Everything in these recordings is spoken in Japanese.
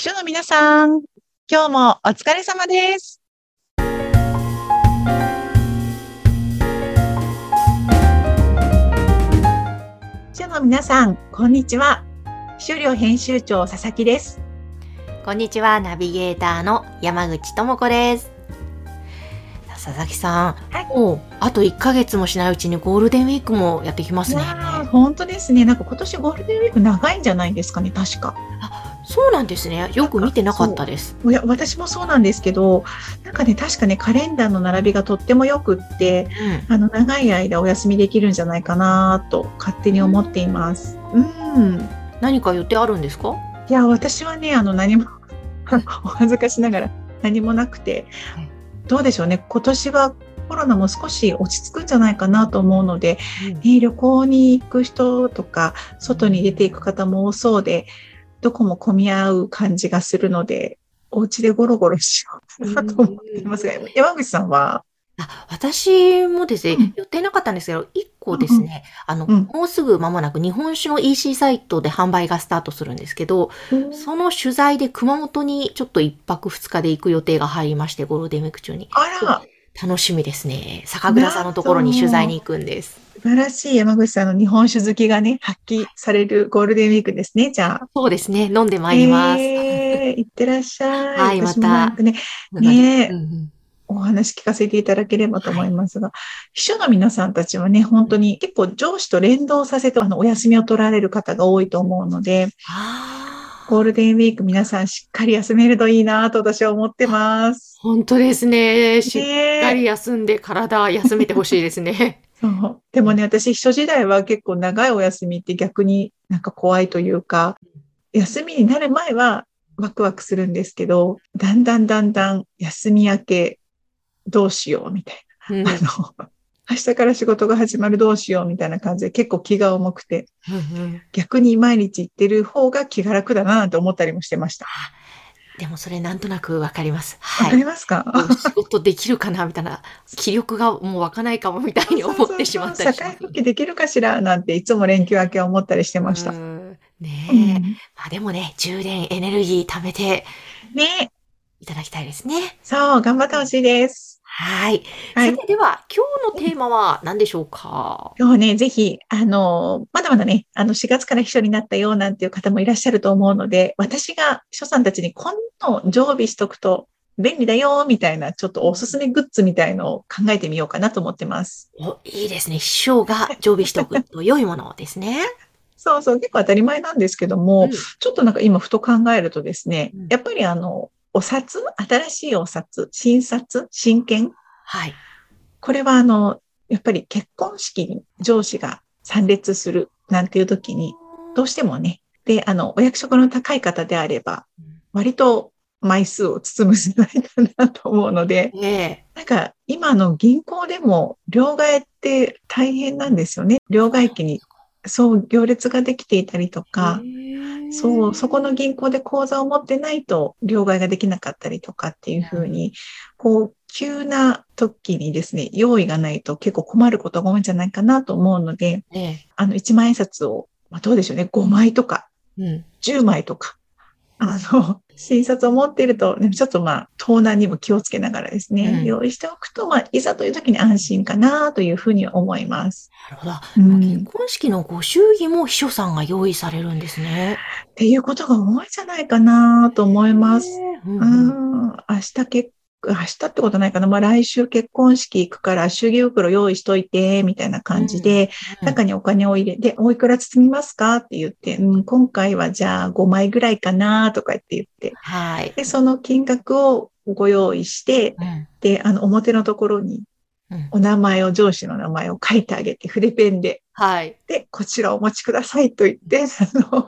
秘書の皆さん、今日もお疲れ様です。秘書の皆さん、こんにちは。秘書寮編集長佐々木です。こんにちは、ナビゲーターの山口智子です。佐々木さん、はいもうあと1ヶ月もしないうちにゴールデンウィークもやってきますね。本当ですね。なんか今年ゴールデンウィーク長いんじゃないですかね、確か。そうなんですね。よく見てなかったです。いや、私もそうなんですけど、なんかね、確かね、カレンダーの並びがとってもよくって、うん。あの、長い間お休みできるんじゃないかなと勝手に思っています。うん。何か予定あるんですか？いや、私はね、あの、何も、お恥ずかしながら何もなくてはい、どうでしょうね、今年はコロナも少し落ち着くんじゃないかなと思うので、ね、旅行に行く人とか、外に出ていく方も多そうで、どこも混み合う感じがするので、お家でゴロゴロしようかなと思っていますが、山口さんは、あ私もですね、うん。予定なかったんですけど、1個ですね、あの、うん。もうすぐ間もなく日本酒の EC サイトで販売がスタートするんですけど、その取材で熊本にちょっと1泊2日で行く予定が入りまして、ゴールデンウィーク中に。あら、楽しみですね。酒蔵さんのところに取材に行くんです。素晴らしい山口さんの日本酒好きがね、発揮されるゴールデンウィークですね、じゃあ。そうですね。飲んでまいります。えー、いってらっしゃい。はいまたね、ねえうんうんお話聞かせていただければと思いますが、秘書の皆さんたちはね、本当に結構上司と連動させて、あの、お休みを取られる方が多いと思うので、ゴールデンウィーク皆さんしっかり休めるといいなと私は思ってます。本当ですね。しっかり休んで体休めてほしいですね。そう。でもね、私、秘書時代は結構長いお休みって逆になんか怖いというか、休みになる前はワクワクするんですけど、だんだんだんだん休み明けどうしようみたいうんな。あの、明日から仕事が始まるどうしようみたいな感じで結構気が重くて、うんうん逆に毎日行ってる方が気が楽だななんて思ったりもしてました。でもそれなんとなくわかります。わかりはい。ますか、仕事できるかなみたいな、気力がもう湧かないかもみたいに思って しまったりし社会復帰できるかしら？なんていつも連休明けは思ったりしてました。うんねえ。うんまあでもね、充電エネルギー貯めてねいただきたいですね。そう、頑張ってほしいです。はい。はいさてでは、今日のテーマは何でしょうか？今日はね、ぜひ、あの、まだまだね、あの、4月から秘書になったよなんていう方もいらっしゃると思うので、私が秘書さんたちにこんなの常備しとくと便利だよ、みたいな、ちょっとおすすめグッズみたいのを考えてみようかなと思ってます。お、いいですね。秘書が常備しておくと良いものですね。そうそう、結構当たり前なんですけども、うんちょっとなんか今ふと考えるとですねうん、やっぱりあの、お札、新しいお札、新札、新券、はい。これはあの、やっぱり結婚式に上司が参列するなんていう時に、どうしてもね、で、あの、お役職の高い方であれば、割と枚数を包む世代だなと思うので、ええ。なんか今の銀行でも両替って大変なんですよね。両替機にそう行列ができていたりとか、そう、そこの銀行で口座を持ってないと両替ができなかったりとかっていうふうに、こう、急な時にですね、用意がないと結構困ることが多いんじゃないかなと思うので、ええ。あの、1万円札を、まあ、どうでしょうね、5枚とか、うん。10枚とか、あの、新札を持っていると、ね、ちょっとまあ、盗難にも気をつけながらですね、うん用意しておくと、まあ、いざという時に安心かなというふうに思います。なるほど。うん結婚式のご祝儀も秘書さんが用意されるんですね。っていうことが多いんじゃないかなと思います。うんううんん、明日結明日ってことないかな。まあ来週結婚式行くから祝儀袋用意しといて、みたいな感じで、うん中にお金を入れて、おいくら包みますかって言って、うん、今回はじゃあ5枚ぐらいかなとかって言って、はい。で、その金額をご用意して、うんで、あの、表のところにうんお名前を、上司の名前を書いてあげて、筆ペンで、はい。で、こちらお持ちくださいと言って、あの、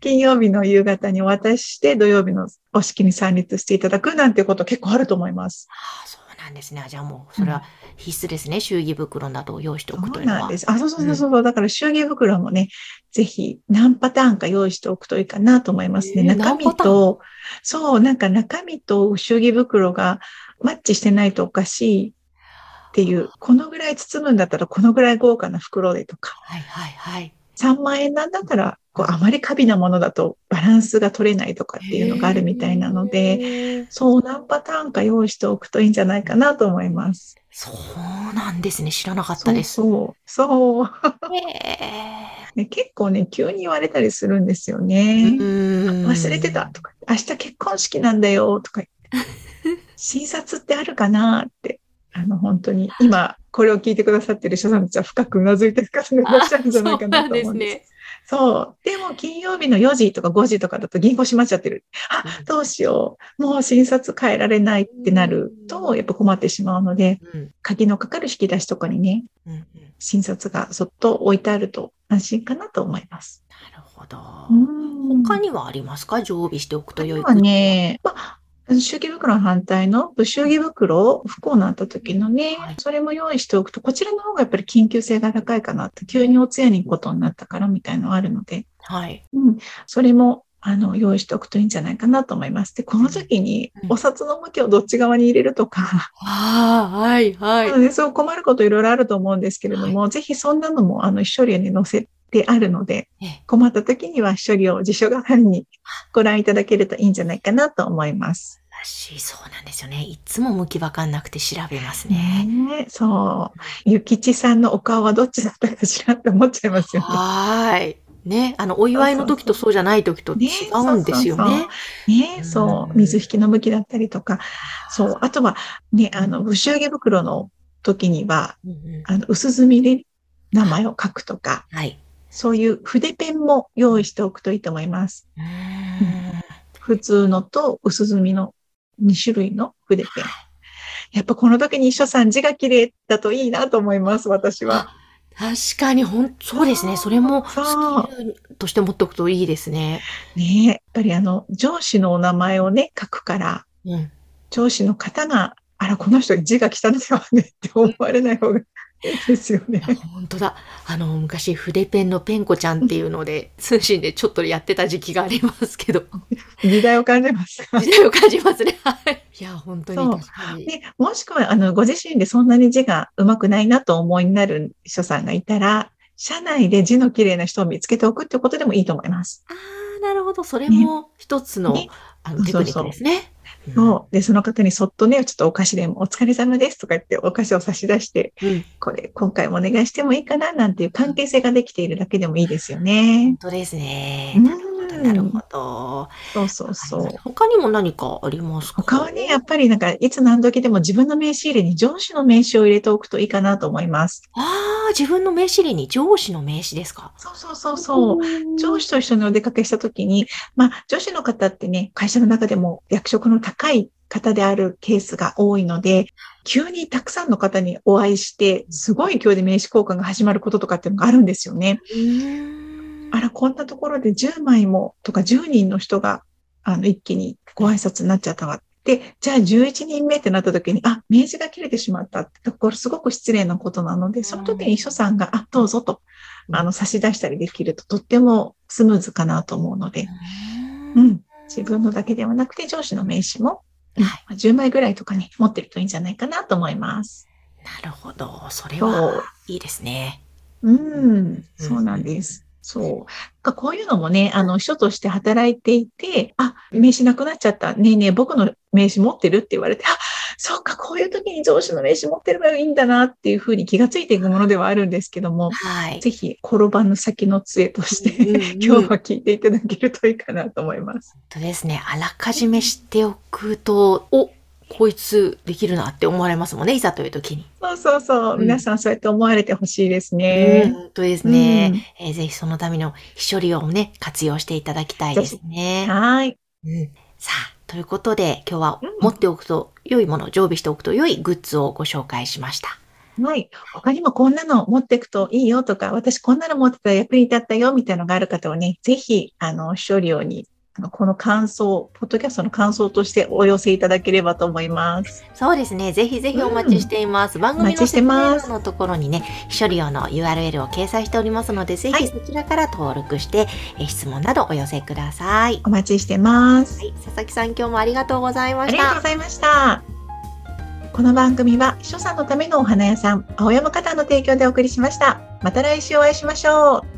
金曜日の夕方にお渡しして、土曜日のお式に参列していただくなんてこと結構あると思います。ああ、そうなんですね。じゃあもう、それは必須ですね。祝儀袋などを用意しておくというのは。そうなんです。あ、そうそうそうそう。だから祝儀袋もね、ぜひ何パターンか用意しておくといいかなと思いますね。えー中身と、そう、なんか中身と祝儀袋がマッチしてないとおかしいっていう、このぐらい包むんだったらこのぐらい豪華な袋でとか、はいはいはい。3万円なんだったら、こう、あまり過敏なものだとバランスが取れないとかっていうのがあるみたいなので、そう何パターンか用意しておくといいんじゃないかなと思います。そうなんですね。知らなかったです。そうそう。へね、結構ね、急に言われたりするんですよーね。うん忘れてたとか、明日結婚式なんだよとか言って、診察ってあるかなって、あの、本当に、今、これを聞いてくださってる人さんたちは深くうなずいてる方がいらっしゃるんじゃないかなと思うんです。ね。そう。でも、金曜日の4時とか5時とかだと銀行閉まっちゃってる。あ、どうしよう。もう診察変えられないってなると、やっぱ困ってしまうので、うん鍵のかかる引き出しとかにね、診察がそっと置いてあると安心かなと思います。るほど。うん他にはありますか？常備しておくと良いはね、まあ、祝儀袋の反対の不祝儀袋、不幸になった時のね、はいそれも用意しておくと、こちらの方がやっぱり緊急性が高いかなって、急にお通夜に行くことになったからみたいなのはあるので、はい。うん、それも、あの、用意しておくといいんじゃないかなと思います。で、この時にうんお札の向きをどっち側に入れるとか、ああ、はい、はい。なのでそう困ることいろいろあると思うんですけれども、ぜひそんなのも、あの、処理に載せてあるのでええ、困った時には処理を辞書代わりにご覧いただけるといいんじゃないかなと思います。らしい、そうなんですよね。いつも向きわかんなくて調べますね。ねえそう。ゆきちさんのお顔はどっちだったかしらって思っちゃいますよね。はーい。ね、あの、お祝いの時とそうじゃない時と違うんですよねね。そうう。ん水引きの向きだったりとか。そう。あとは、ね、あの、不祝儀袋の時には、うんうんあの、薄墨で名前を書くとか、はい。そういう筆ペンも用意しておくといいと思います。うーん普通のと薄墨の2種類の筆ペン。やっぱこの時に一緒さん字が綺麗だといいなと思います、私は。確かに、ほん、そうですね。それもスキルとして持っておくといいですね。ねえ、やっぱりあの、上司のお名前をね、書くから、うん。上司の方が、あら、この人字が汚いわねって思われない方が ですよね。本当だ。あの、昔、筆ペンのペンコちゃんっていうので、通信でちょっとやってた時期がありますけど、時代を感じますか？時代を感じますね。はい。いや、本当に。で、もしくは、あの、ご自身でそんなに字が上手くないなとお思いになる秘書さんがいたら、社内で字の綺麗な人を見つけておくってことでもいいと思います。ああ、なるほど。それも一つの、ねあのテクニックですね。そう。で、その方にそっとね、ちょっとお菓子でもお疲れ様ですとか言ってお菓子を差し出して、うん。うんこれ、今回もお願いしてもいいかななんていう関係性ができているだけでもいいですよね本。当ですね。うんなるほど。そうそうそう。他にも何かありますか？他はね、やっぱりなんか、いつ何時でも自分の名刺入れに上司の名刺を入れておくといいかなと思います。ああ、自分の名刺入れに上司の名刺ですか？そうそうそうそう。上司と一緒にお出かけしたときに、まあ、女子の方ってね、会社の中でも役職の高い方であるケースが多いので、急にたくさんの方にお会いして、すごい勢いで名刺交換が始まることとかっていうのがあるんですよね。あら、こんなところで10枚もとか10人の人が、あの、一気にご挨拶になっちゃったわ。で、じゃあ11人目ってなった時に、あ、名刺が切れてしまったって、これすごく失礼なことなので、その時に秘書さんが、あ、どうぞと、あの、差し出したりできるととってもスムーズかなと思うので、ううんん。自分のだけではなくて上司の名刺も、うんはいまあ10枚ぐらいとかに持ってるといいんじゃないかなと思います。なるほど。それそはう。いいですね。うん、そうなんです。そう。かこういうのもね、あの、秘書として働いていて、あ、名刺なくなっちゃった。ねえねえ、僕の名刺持ってるって言われて、あ、そうか、こういう時に上司の名刺持ってればいいんだなっていうふうに気がついていくものではあるんですけども、はい。ぜひ、転ばぬ先の杖として、うんうん 今日は聞いていただけるといいかなと思います。本当ですね。あらかじめ知っておくと、お、こいつできるなって思われますもんね。いざという時に。そうそうそう。うん皆さんそうやって思われてほしいですうんね。本当ですね。えーぜひそのための秘書利用をね、活用していただきたいですね。はい。うんさあ、ということで今日はうん持っておくと良いもの、常備しておくと良いグッズをご紹介しました。はい。他にもこんなの持っていくといいよとか、私こんなの持ってたら役に立ったよみたいなのがある方はね、ぜひ、あの、視聴料に、あのこの感想、ポッドキャストの感想としてお寄せいただければと思います。そうですね。ぜひぜひお待ちしています。番組のお待ちしてます説明欄のところにね、秘書利用の URL を掲載しておりますので、ぜはいひそちらから登録して、えー質問などお寄せください。お待ちしてます。はい、佐々木さん今日もありがとうございまありがとうした。ございました。この番組は、秘書さんのためのお花屋さん、青山花壇の提供でお送りしました。また来週お会いしましょう。